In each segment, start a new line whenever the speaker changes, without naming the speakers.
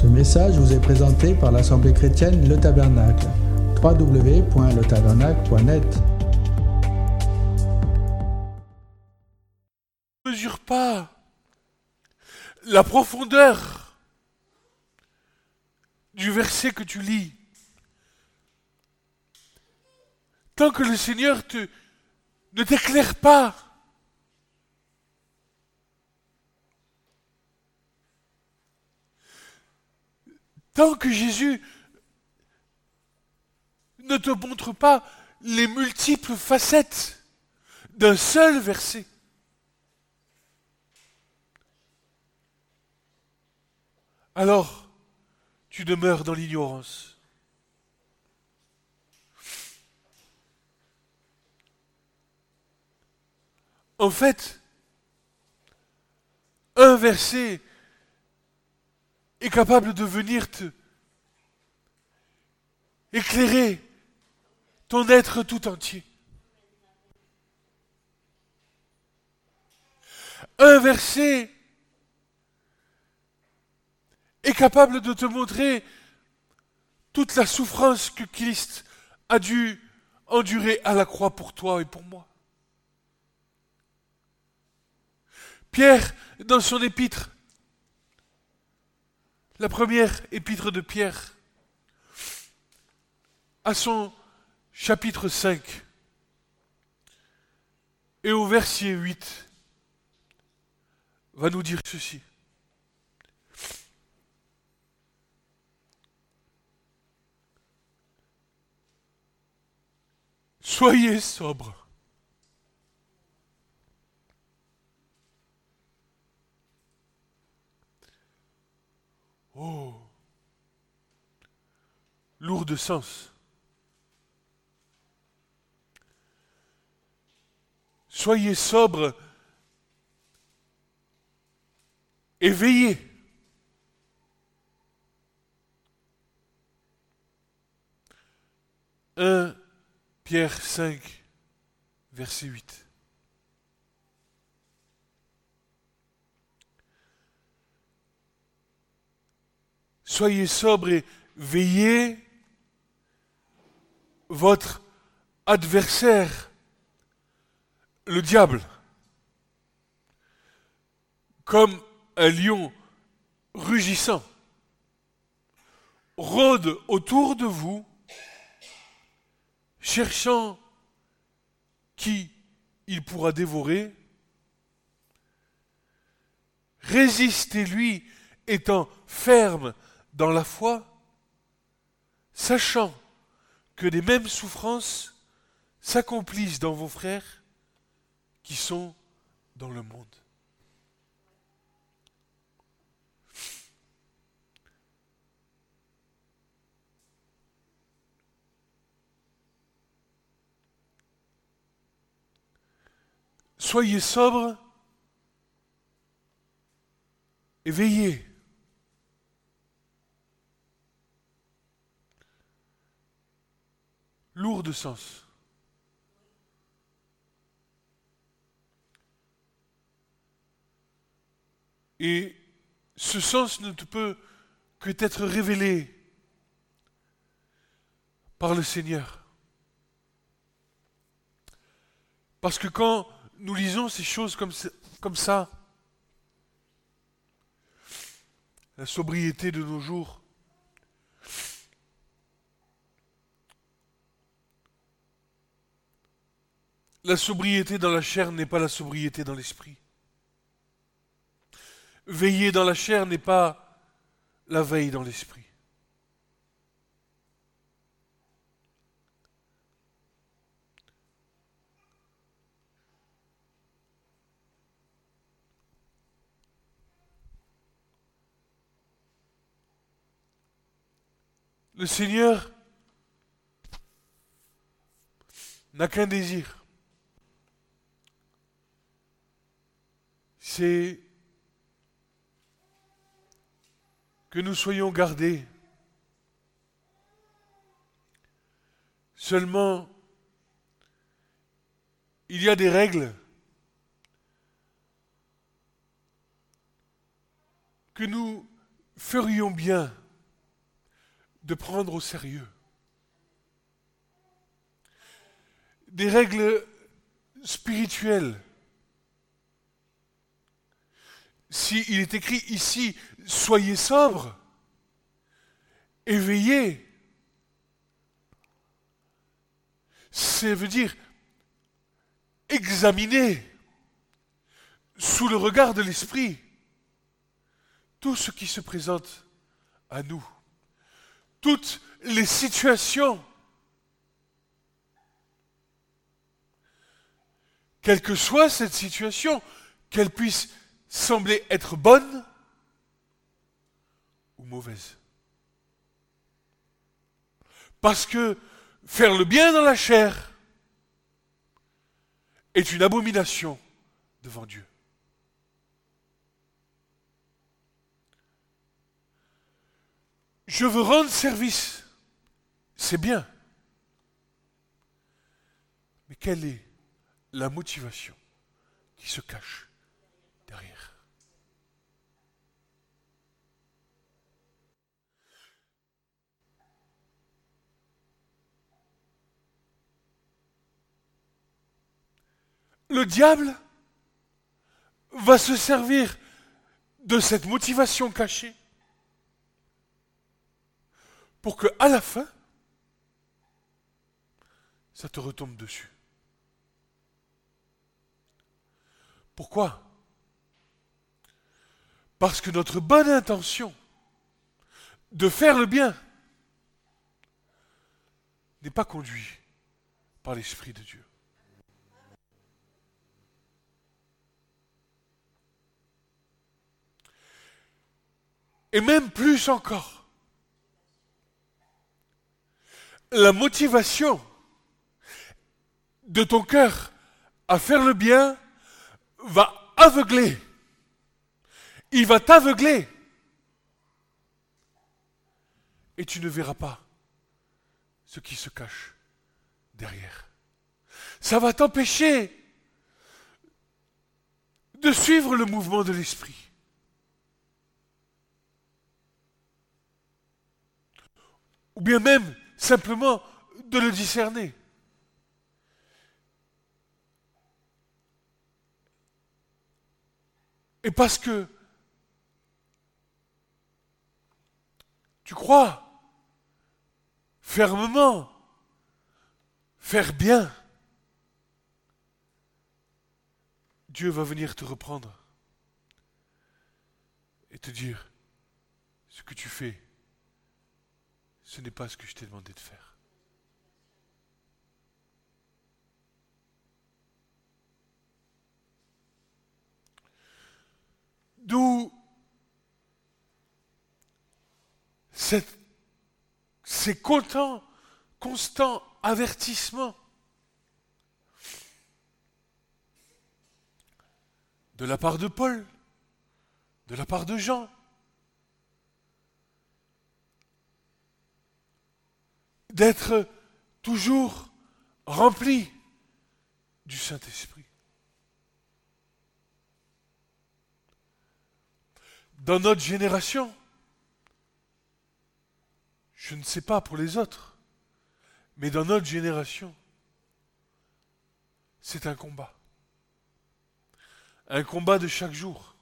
Ce message vous est présenté par l'Assemblée chrétienne Le Tabernacle. www.letabernacle.net
Ne mesure pas la profondeur du verset que tu lis. Tant que le Seigneur ne t'éclaire pas, tant que Jésus ne te montre pas les multiples facettes d'un seul verset, alors tu demeures dans l'ignorance. En fait, un verset est capable de venir te éclairer ton être tout entier. Un verset est capable de te montrer toute la souffrance que Christ a dû endurer à la croix pour toi et pour moi. Pierre, dans son épître, la première épître de Pierre, à son chapitre 5 et au verset 8, va nous dire ceci. Soyez sobre. Oh, lourd de sens. Soyez sobre et veillez. Pierre 5, verset 8. Soyez sobre et veillez votre adversaire, le diable, comme un lion rugissant, rôde autour de vous, cherchant qui il pourra dévorer. Résistez-lui étant ferme dans la foi, sachant que les mêmes souffrances s'accomplissent dans vos frères qui sont dans le monde. Soyez sobres et veillez. Lourd de sens. Et ce sens ne peut que être révélé par le Seigneur. Parce que quand nous lisons ces choses comme, comme ça, la sobriété de nos jours, la sobriété dans la chair n'est pas la sobriété dans l'esprit. Veiller dans la chair n'est pas la veille dans l'esprit. Le Seigneur n'a qu'un désir. C'est que nous soyons gardés. Seulement, il y a des règles que nous ferions bien de prendre au sérieux des règles spirituelles. S'il est écrit ici, soyez sobres, éveillés, ça veut dire examiner sous le regard de l'esprit tout ce qui se présente à nous, toutes les situations, quelle que soit cette situation, qu'elle puisse sembler être bonne ou mauvaise. Parce que faire le bien dans la chair est une abomination devant Dieu. Je veux rendre service. C'est bien. Mais quelle est la motivation qui se cache derrière Le diable va se servir de cette motivation cachée pour que à la fin, ça te retombe dessus. Pourquoi? Parce que notre bonne intention de faire le bien n'est pas conduite par l'Esprit de Dieu. Et même plus encore, la motivation de ton cœur à faire le bien va aveugler. Il va t'aveugler. Et tu ne verras pas ce qui se cache derrière. Ça va t'empêcher de suivre le mouvement de l'esprit. Ou bien même simplement de le discerner. Et parce que tu crois fermement faire bien, Dieu va venir te reprendre et te dire ce que tu fais ce n'est pas ce que je t'ai demandé de faire. D'où ces constants, constants avertissements de la part de Paul, de la part de Jean, d'être toujours rempli du Saint-Esprit. Dans notre génération, je ne sais pas pour les autres, mais dans notre génération, c'est un combat. Un combat de chaque jour.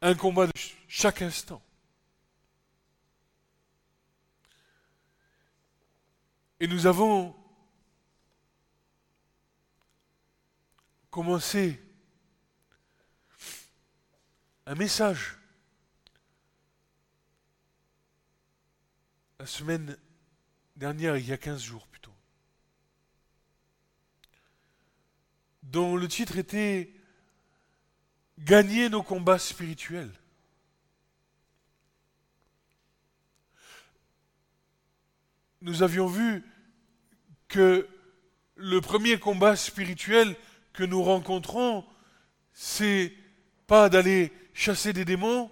Un combat de chaque instant. Et nous avons commencé un message la semaine dernière, il y a 15 jours plutôt, dont le titre était Gagner nos combats spirituels. Nous avions vu que le premier combat spirituel que nous rencontrons, c'est pas d'aller chasser des démons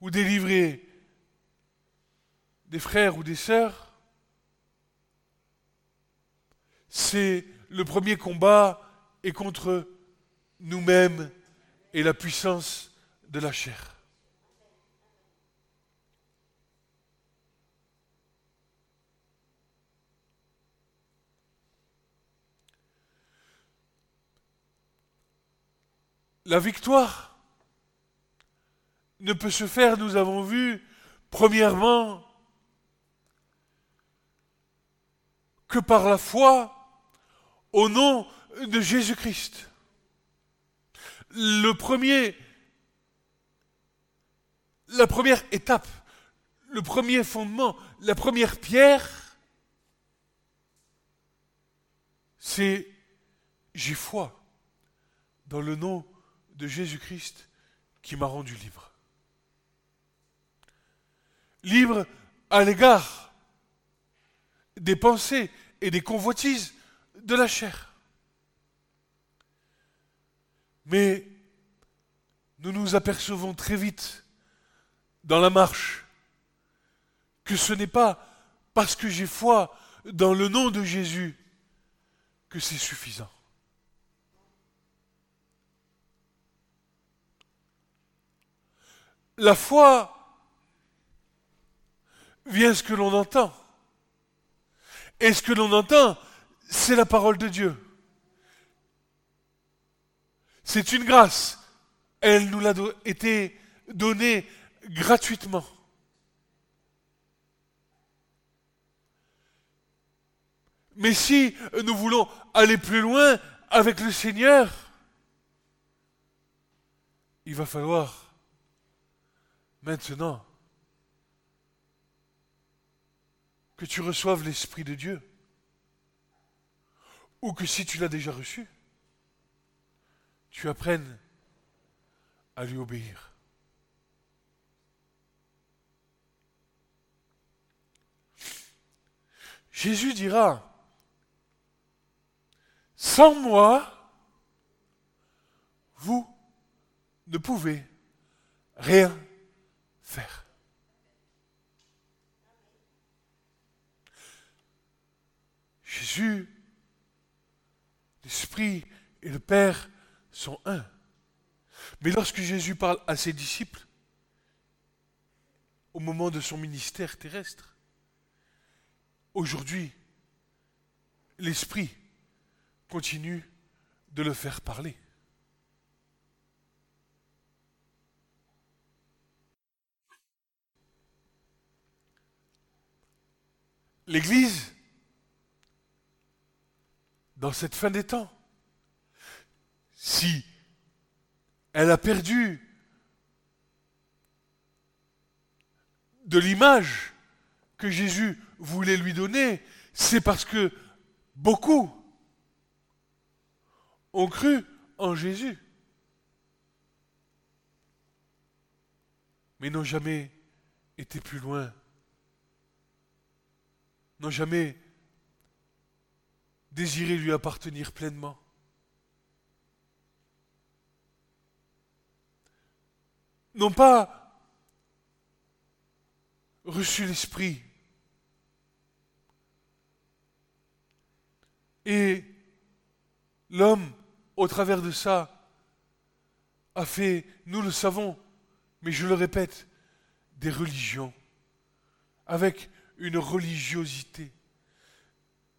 ou délivrer des frères ou des sœurs. C'est le premier combat est contre nous-mêmes et la puissance de la chair. La victoire ne peut se faire, nous avons vu, premièrement, que par la foi au nom de Jésus-Christ. Le premier, la première étape, le premier fondement, la première pierre, c'est j'ai foi dans le nom de Jésus-Christ qui m'a rendu libre. Libre à l'égard des pensées et des convoitises de la chair. Mais nous nous apercevons très vite dans la marche que ce n'est pas parce que j'ai foi dans le nom de Jésus que c'est suffisant. La foi vient ce que l'on entend. Et ce que l'on entend, c'est la parole de Dieu. C'est une grâce. Elle nous l'a été donnée gratuitement. Mais si nous voulons aller plus loin avec le Seigneur, il va falloir maintenant que tu reçoives l'Esprit de Dieu. Ou que si tu l'as déjà reçu, tu apprennes à lui obéir. Jésus dira, sans moi, vous ne pouvez rien Jésus, l'Esprit et le Père sont un. Mais lorsque Jésus parle à ses disciples, au moment de son ministère terrestre, aujourd'hui, l'Esprit continue de le faire parler. L'Église, dans cette fin des temps, si elle a perdu de l'image que Jésus voulait lui donner, c'est parce que beaucoup ont cru en Jésus, mais n'ont jamais été plus loin, n'ont jamais désiré lui appartenir pleinement. N'ont pas reçu l'Esprit. Et l'homme, au travers de ça, a fait, nous le savons, mais je le répète, des religions, avec une religiosité,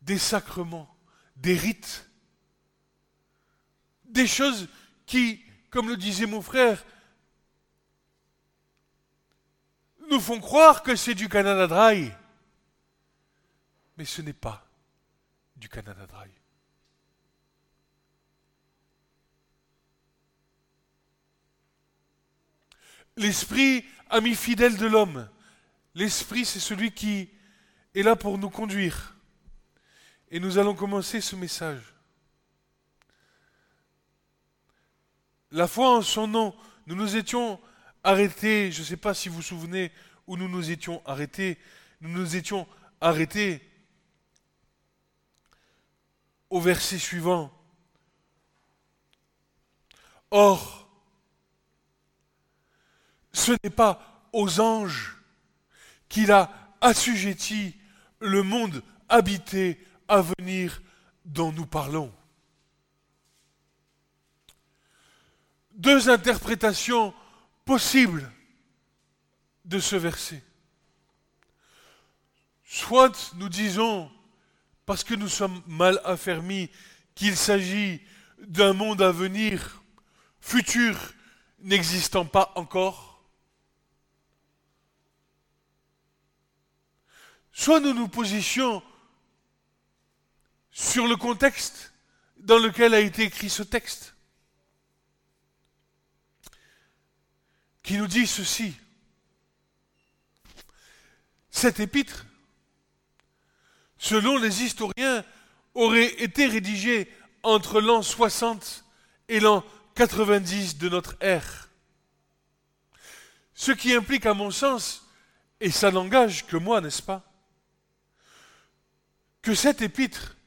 des sacrements, des rites, des choses qui, comme le disait mon frère, nous font croire que c'est du Canada. Mais ce n'est pas du Canada. L'esprit, ami fidèle de l'homme, l'esprit c'est celui qui est là pour nous conduire. Et nous allons commencer ce message. La foi en son nom, nous nous étions arrêtés, je ne sais pas si vous vous souvenez où nous nous étions arrêtés, nous nous étions arrêtés au verset suivant. Or, ce n'est pas aux anges qu'il a assujetti le monde habité à venir dont nous parlons. Deux interprétations possible de ce verset. Soit nous disons, parce que nous sommes mal affermis, qu'il s'agit d'un monde à venir, futur, n'existant pas encore. Soit nous nous positions sur le contexte dans lequel a été écrit ce texte, qui nous dit ceci. Cette épître, selon les historiens, aurait été rédigée entre l'an 60 et l'an 90 de notre ère. Ce qui implique, à mon sens, et ça n'engage que moi, n'est-ce pas, que cette épître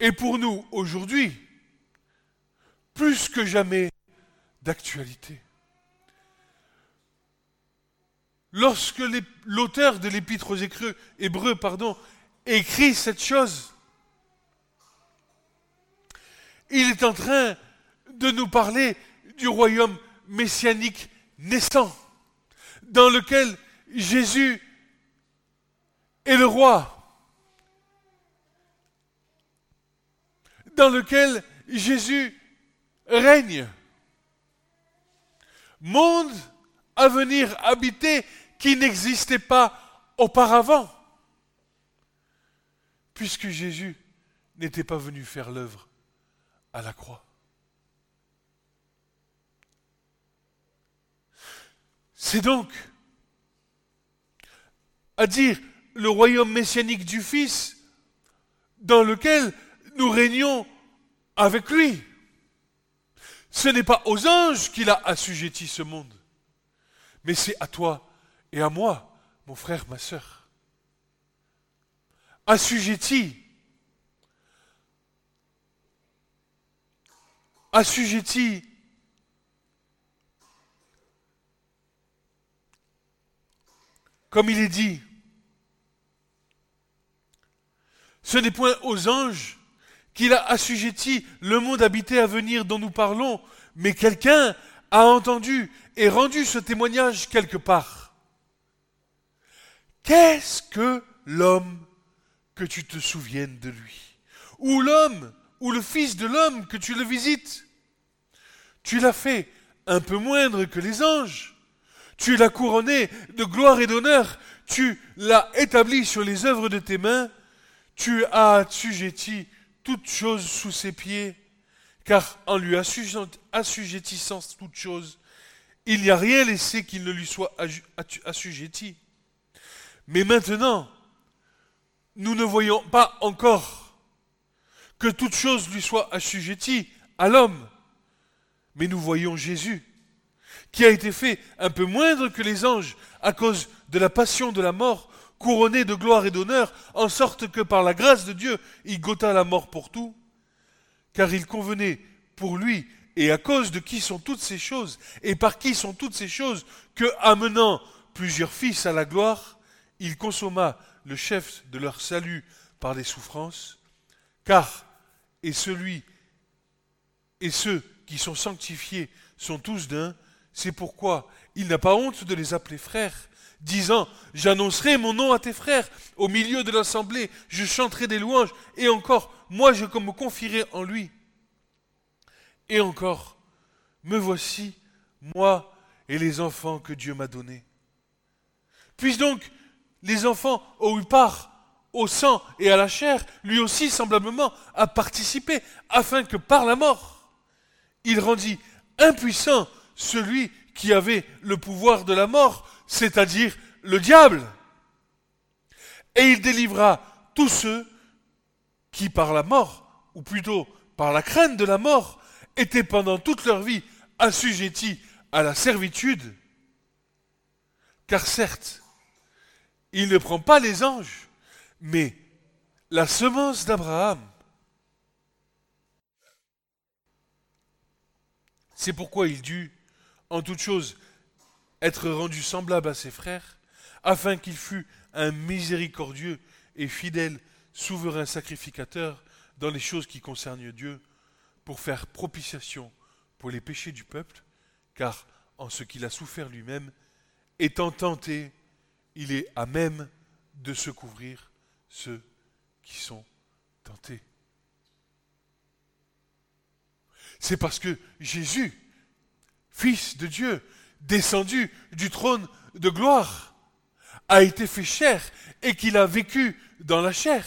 est pour nous aujourd'hui plus que jamais d'actualité. Lorsque l'auteur de l'épître aux Hébreux écrit cette chose, il est en train de nous parler du royaume messianique naissant, dans lequel Jésus est le roi, dans lequel Jésus règne. Monde à venir habiter qui n'existait pas auparavant, puisque Jésus n'était pas venu faire l'œuvre à la croix. C'est donc à dire le royaume messianique du Fils dans lequel nous régnons avec lui. Ce n'est pas aux anges qu'il a assujetti ce monde, mais c'est à toi et à moi, mon frère, ma sœur. Assujetti assujetti comme il est dit. Ce n'est point aux anges qu'il a assujetti le monde habité à venir dont nous parlons, mais quelqu'un a entendu et rendu ce témoignage quelque part. Qu'est-ce que l'homme que tu te souviennes de lui? Ou l'homme ou le Fils de l'homme que tu le visites? Tu l'as fait un peu moindre que les anges. Tu l'as couronné de gloire et d'honneur. Tu l'as établi sur les œuvres de tes mains. Tu as assujetti toutes choses sous ses pieds. Car en lui assujettissant toutes choses, il n'y a rien laissé qu'il ne lui soit assujetti. Mais maintenant, nous ne voyons pas encore que toute chose lui soit assujettie à l'homme. Mais nous voyons Jésus, qui a été fait un peu moindre que les anges à cause de la passion de la mort, couronné de gloire et d'honneur, en sorte que par la grâce de Dieu, il goûta la mort pour tout, car il convenait pour lui et à cause de qui sont toutes ces choses, et par qui sont toutes ces choses, que, amenant plusieurs fils à la gloire, il consomma le chef de leur salut par les souffrances, car et celui et ceux qui sont sanctifiés sont tous d'un, c'est pourquoi il n'a pas honte de les appeler frères, disant J'annoncerai mon nom à tes frères, au milieu de l'assemblée, je chanterai des louanges, et encore, moi je me confierai en lui. Et encore, me voici, moi et les enfants que Dieu m'a donnés. Puisse donc les enfants eu part au sang et à la chair, lui aussi semblablement a participé, afin que par la mort, il rendit impuissant celui qui avait le pouvoir de la mort, c'est-à-dire le diable. Et il délivra tous ceux qui par la mort, ou plutôt par la crainte de la mort, étaient pendant toute leur vie assujettis à la servitude. Car certes, il ne prend pas les anges, mais la semence d'Abraham, c'est pourquoi il dut, en toute chose, être rendu semblable à ses frères, afin qu'il fût un miséricordieux et fidèle souverain sacrificateur dans les choses qui concernent Dieu, pour faire propitiation pour les péchés du peuple, car en ce qu'il a souffert lui-même, étant tenté, il est à même de se couvrir ceux qui sont tentés. C'est parce que Jésus, Fils de Dieu, descendu du trône de gloire, a été fait chair et qu'il a vécu dans la chair,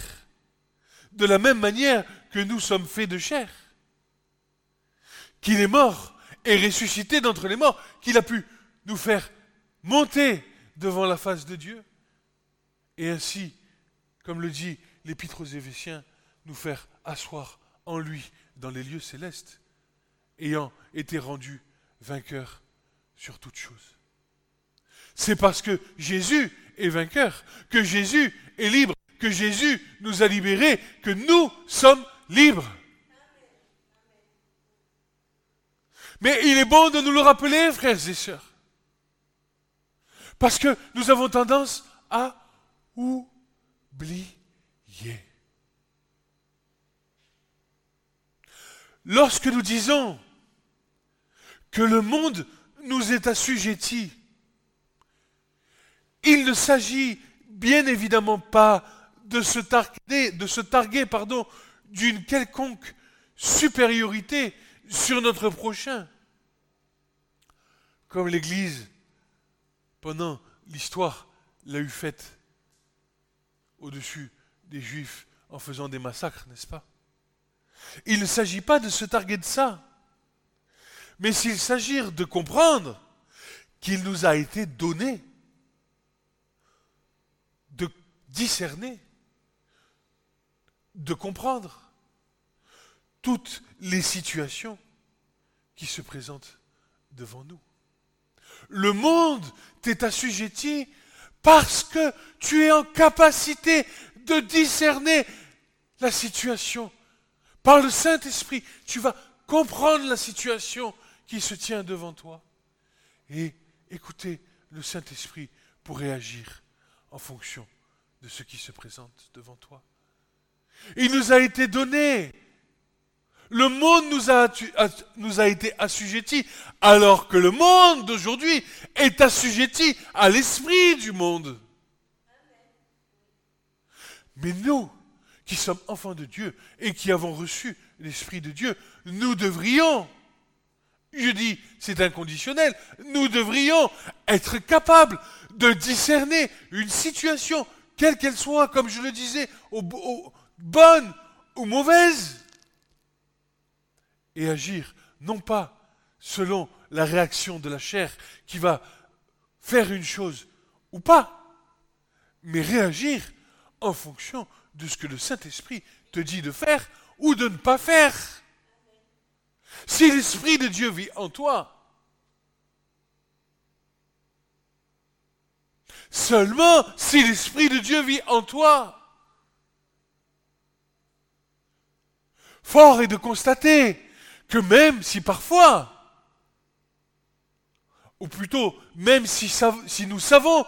de la même manière que nous sommes faits de chair, qu'il est mort et ressuscité d'entre les morts, qu'il a pu nous faire monter devant la face de Dieu, et ainsi, comme le dit l'Épître aux Éphésiens, nous faire asseoir en lui dans les lieux célestes, ayant été rendu vainqueur sur toute chose. C'est parce que Jésus est vainqueur, que Jésus est libre, que Jésus nous a libérés, que nous sommes libres. Mais il est bon de nous le rappeler, frères et sœurs. Parce que nous avons tendance à oublier. Lorsque nous disons que le monde nous est assujetti, il ne s'agit bien évidemment pas de se targuer, d'une quelconque supériorité sur notre prochain. Comme l'Église, pendant l'histoire, l'a eu faite au-dessus des Juifs en faisant des massacres, n'est-ce pas? Il ne s'agit pas de se targuer de ça, mais s'il s'agit de comprendre qu'il nous a été donné de discerner, de comprendre toutes les situations qui se présentent devant nous. Le monde t'est assujetti parce que tu es en capacité de discerner la situation. Par le Saint-Esprit, tu vas comprendre la situation qui se tient devant toi et écouter le Saint-Esprit pour réagir en fonction de ce qui se présente devant toi. Il nous a été donné. Le monde nous a, nous a été assujetti, alors que le monde d'aujourd'hui est assujetti à l'esprit du monde. Mais nous, qui sommes enfants de Dieu et qui avons reçu l'Esprit de Dieu, nous devrions, je dis c'est inconditionnel, nous devrions être capables de discerner une situation, quelle qu'elle soit, comme je le disais, bonne ou mauvaise, et agir non pas selon la réaction de la chair qui va faire une chose ou pas, mais réagir en fonction de ce que le Saint-Esprit te dit de faire ou de ne pas faire. Si l'Esprit de Dieu vit en toi, seulement si l'Esprit de Dieu vit en toi, fort est de constater que même si parfois, ou plutôt même si, nous savons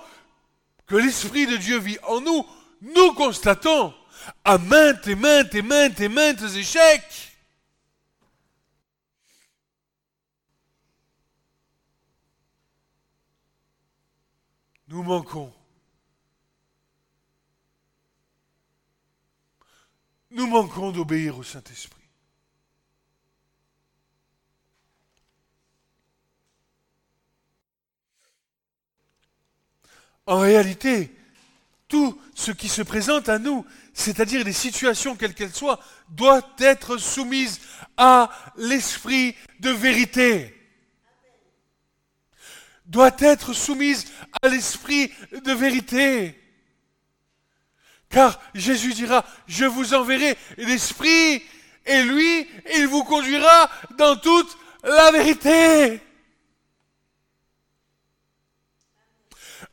que l'Esprit de Dieu vit en nous, nous constatons à maintes et maintes et maintes et maintes échecs nous manquons. Nous manquons d'obéir au Saint-Esprit. En réalité, tout ce qui se présente à nous, c'est-à-dire les situations quelles qu'elles soient, doit être soumise à l'esprit de vérité. Doit être soumise à l'esprit de vérité. Car Jésus dira, je vous enverrai l'esprit, et lui, il vous conduira dans toute la vérité.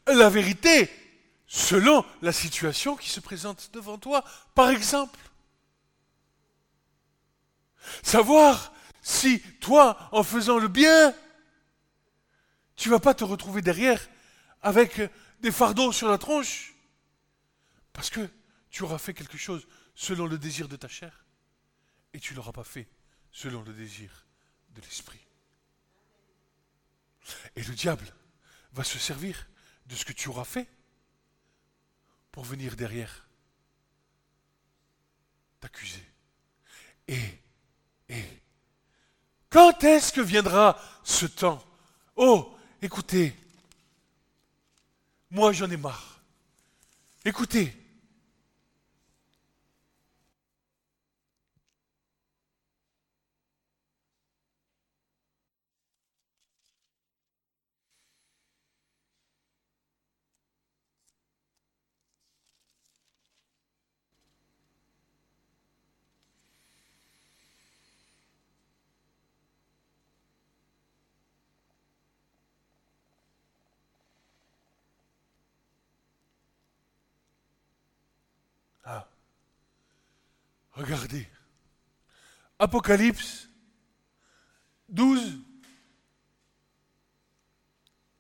La vérité, selon la situation qui se présente devant toi. Par exemple, savoir si toi, en faisant le bien, tu vas pas te retrouver derrière avec des fardeaux sur la tronche, parce que tu auras fait quelque chose selon le désir de ta chair, et tu l'auras pas fait selon le désir de l'esprit. Et le diable va se servir de ce que tu auras fait pour venir derrière t'accuser. Et, et, quand est-ce que viendra ce temps? Oh, écoutez, moi j'en ai marre. Écoutez, Regardez. Apocalypse 12,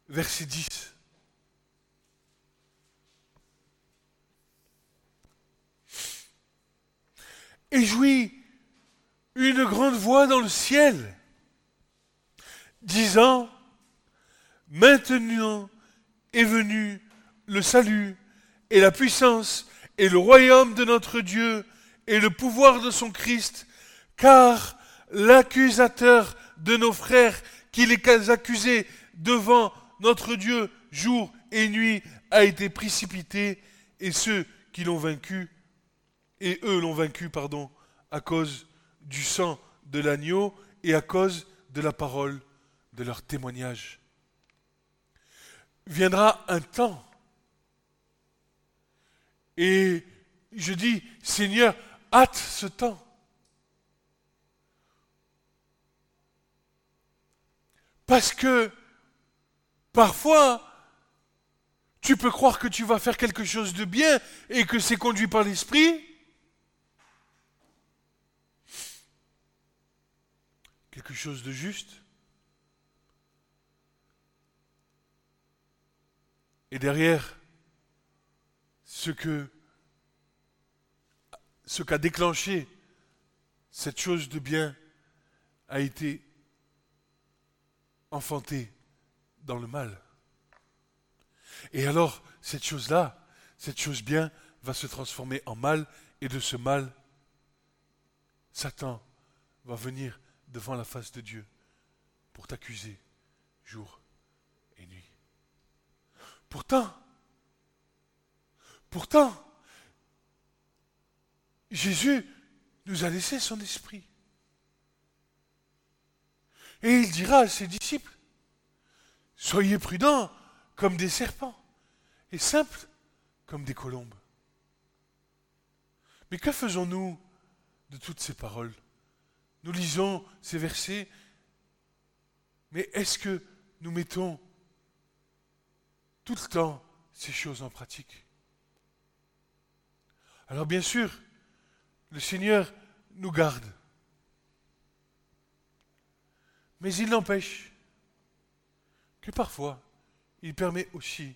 verset 10. Et jouit une grande voix dans le ciel, disant, Maintenant est venu le salut et la puissance et le royaume de notre Dieu et le pouvoir de son Christ, car l'accusateur de nos frères qui les accusait devant notre Dieu jour et nuit a été précipité, et ceux qui l'ont vaincu, et eux l'ont vaincu, pardon, à cause du sang de l'agneau et à cause de la parole de leur témoignage. Viendra un temps, et je dis, Seigneur, hâte ce temps. Parce que parfois, tu peux croire que tu vas faire quelque chose de bien et que c'est conduit par l'esprit. Quelque chose de juste. Et derrière, ce que ce qu'a déclenché cette chose de bien a été enfanté dans le mal. Et alors, cette chose-là, cette chose bien, va se transformer en mal, et de ce mal, Satan va venir devant la face de Dieu pour t'accuser jour et nuit. Pourtant, pourtant, Jésus nous a laissé son esprit. Et il dira à ses disciples, soyez prudents comme des serpents et simples comme des colombes. Mais que faisons-nous de toutes ces paroles? Nous lisons ces versets, mais est-ce que nous mettons tout le temps ces choses en pratique? Alors bien sûr, le Seigneur nous garde. Mais il n'empêche que parfois, il permet aussi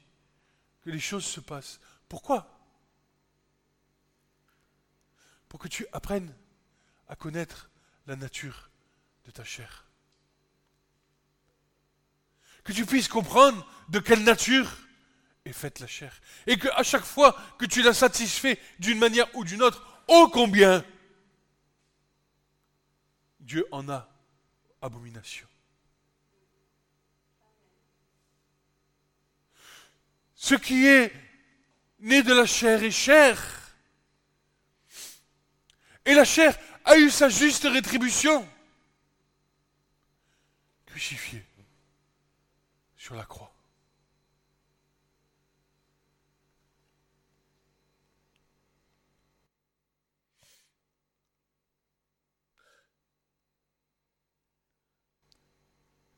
que les choses se passent. Pourquoi? Pour que tu apprennes à connaître la nature de ta chair. Que tu puisses comprendre de quelle nature est faite la chair. Et que à chaque fois que tu la satisfais d'une manière ou d'une autre, ô combien Dieu en a abomination. Ce qui est né de la chair est chair. Et la chair a eu sa juste rétribution. Crucifié sur la croix.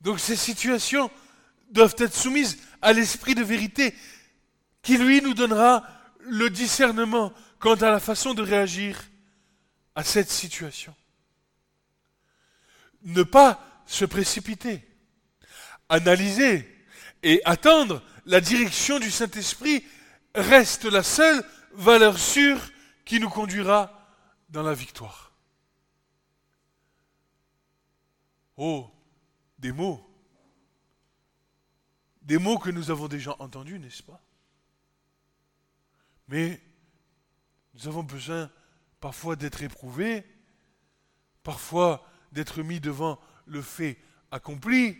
Donc ces situations doivent être soumises à l'esprit de vérité qui, lui, nous donnera le discernement quant à la façon de réagir à cette situation. Ne pas se précipiter, analyser et attendre la direction du Saint-Esprit reste la seule valeur sûre qui nous conduira dans la victoire. Oh, des mots. des mots que nous avons déjà entendus, n'est-ce pas? Mais nous avons besoin parfois d'être éprouvés, parfois d'être mis devant le fait accompli,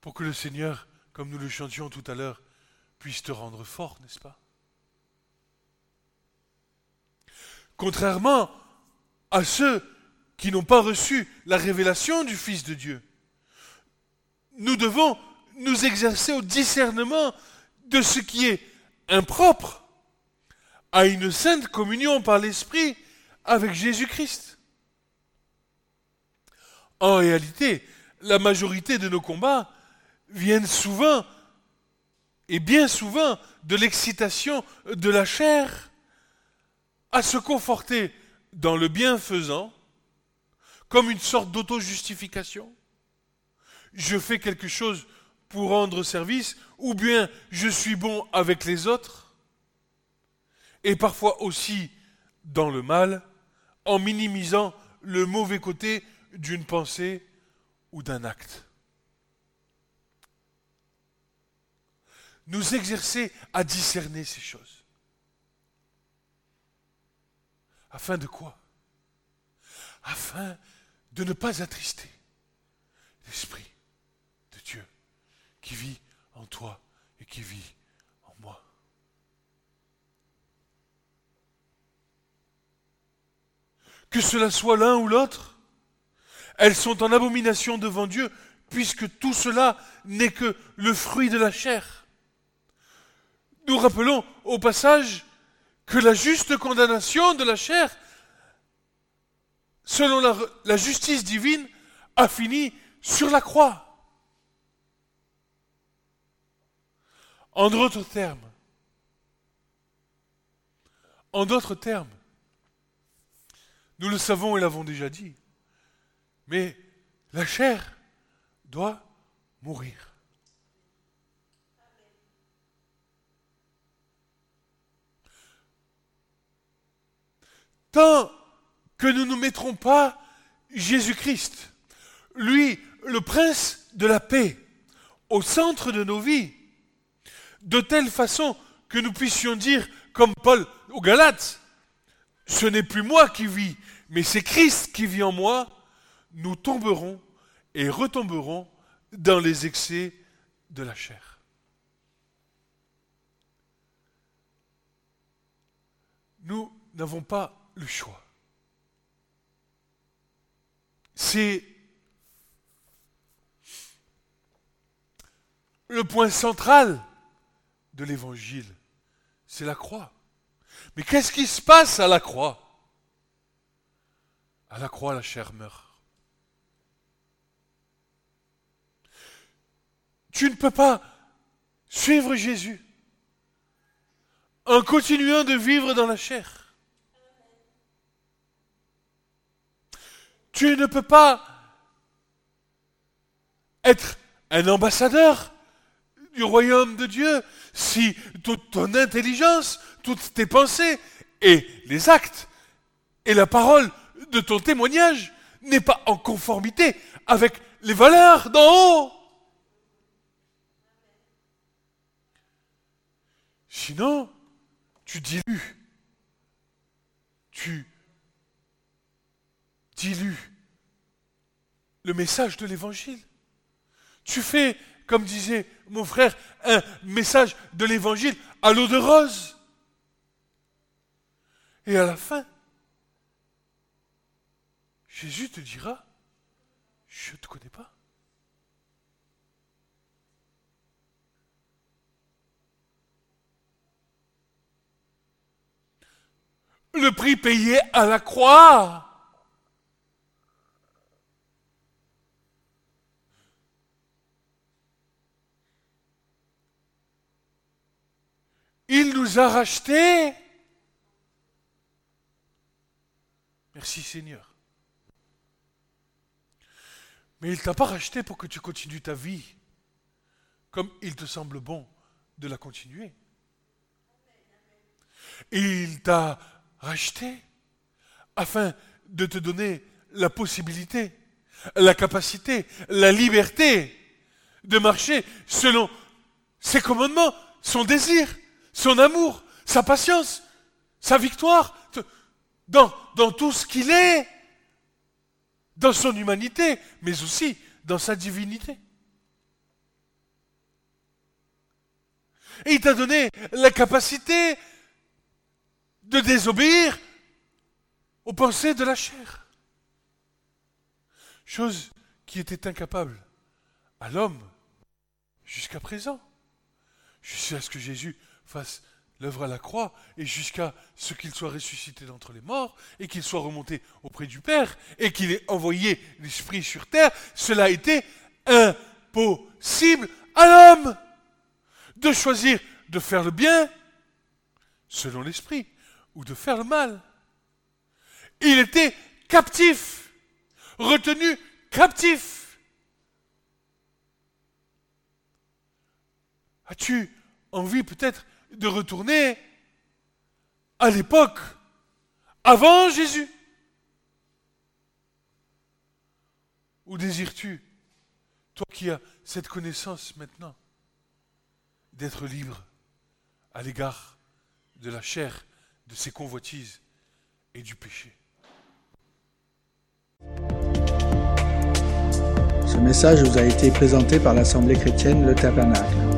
pour que le Seigneur, comme nous le chantions tout à l'heure, puisse te rendre fort, n'est-ce pas? Contrairement à ceux qui n'ont pas reçu la révélation du Fils de Dieu, nous devons nous exercer au discernement de ce qui est impropre à une sainte communion par l'Esprit avec Jésus-Christ. En réalité, la majorité de nos combats viennent souvent, et bien souvent, de l'excitation de la chair à se conforter dans le bienfaisant comme une sorte d'auto-justification. Je fais quelque chose pour rendre service, ou bien je suis bon avec les autres, et parfois aussi dans le mal, en minimisant le mauvais côté d'une pensée ou d'un acte. Nous exercer à discerner ces choses. Afin de quoi? Afin de ne pas attrister l'Esprit de Dieu qui vit en toi et qui vit en moi. Que cela soit l'un ou l'autre, elles sont en abomination devant Dieu, puisque tout cela n'est que le fruit de la chair. Nous rappelons au passage que la juste condamnation de la chair, selon la, justice divine, a fini sur la croix. En d'autres termes, en d'autres termes, nous le savons et l'avons déjà dit, mais la chair doit mourir. Tant que nous ne mettrons pas Jésus-Christ, lui, le prince de la paix, au centre de nos vies, de telle façon que nous puissions dire, comme Paul aux Galates, ce n'est plus moi qui vis, mais c'est Christ qui vit en moi, nous tomberons et retomberons dans les excès de la chair. Nous n'avons pas le choix. C'est le point central de l'évangile, c'est la croix. Mais qu'est-ce qui se passe à la croix? À la croix, la chair meurt. Tu ne peux pas suivre Jésus en continuant de vivre dans la chair. Tu ne peux pas être un ambassadeur du royaume de Dieu si toute ton intelligence, toutes tes pensées et les actes et la parole de ton témoignage n'est pas en conformité avec les valeurs d'en haut. Sinon, tu dilues. Tu dilues le message de l'évangile. Tu fais, comme disait mon frère, un message de l'évangile à l'eau de rose. Et à la fin, Jésus te dira, je ne te connais pas. le prix payé à la croix. Il a rachetés. Merci Seigneur. Mais il ne t'a pas racheté pour que tu continues ta vie comme il te semble bon de la continuer. Il t'a racheté afin de te donner la possibilité la capacité, la liberté de marcher selon ses commandements, son désir, son amour, sa patience, sa victoire, dans, tout ce qu'il est, dans son humanité, mais aussi dans sa divinité. Et il t'a donné la capacité de désobéir aux pensées de la chair. Chose qui était incapable à l'homme jusqu'à présent. Jusqu'à ce que Jésus fasse l'œuvre à la croix et jusqu'à ce qu'il soit ressuscité d'entre les morts et qu'il soit remonté auprès du Père et qu'il ait envoyé l'Esprit sur terre, cela été impossible à l'homme de choisir de faire le bien selon l'Esprit ou de faire le mal. Il était captif, retenu captif. As-tu envie peut-être de retourner à l'époque avant Jésus? Ou désires-tu, toi qui as cette connaissance maintenant, d'être libre à l'égard de la chair, de ses convoitises et du péché?
Ce message vous a été présenté par l'Assemblée chrétienne Le Tabernacle.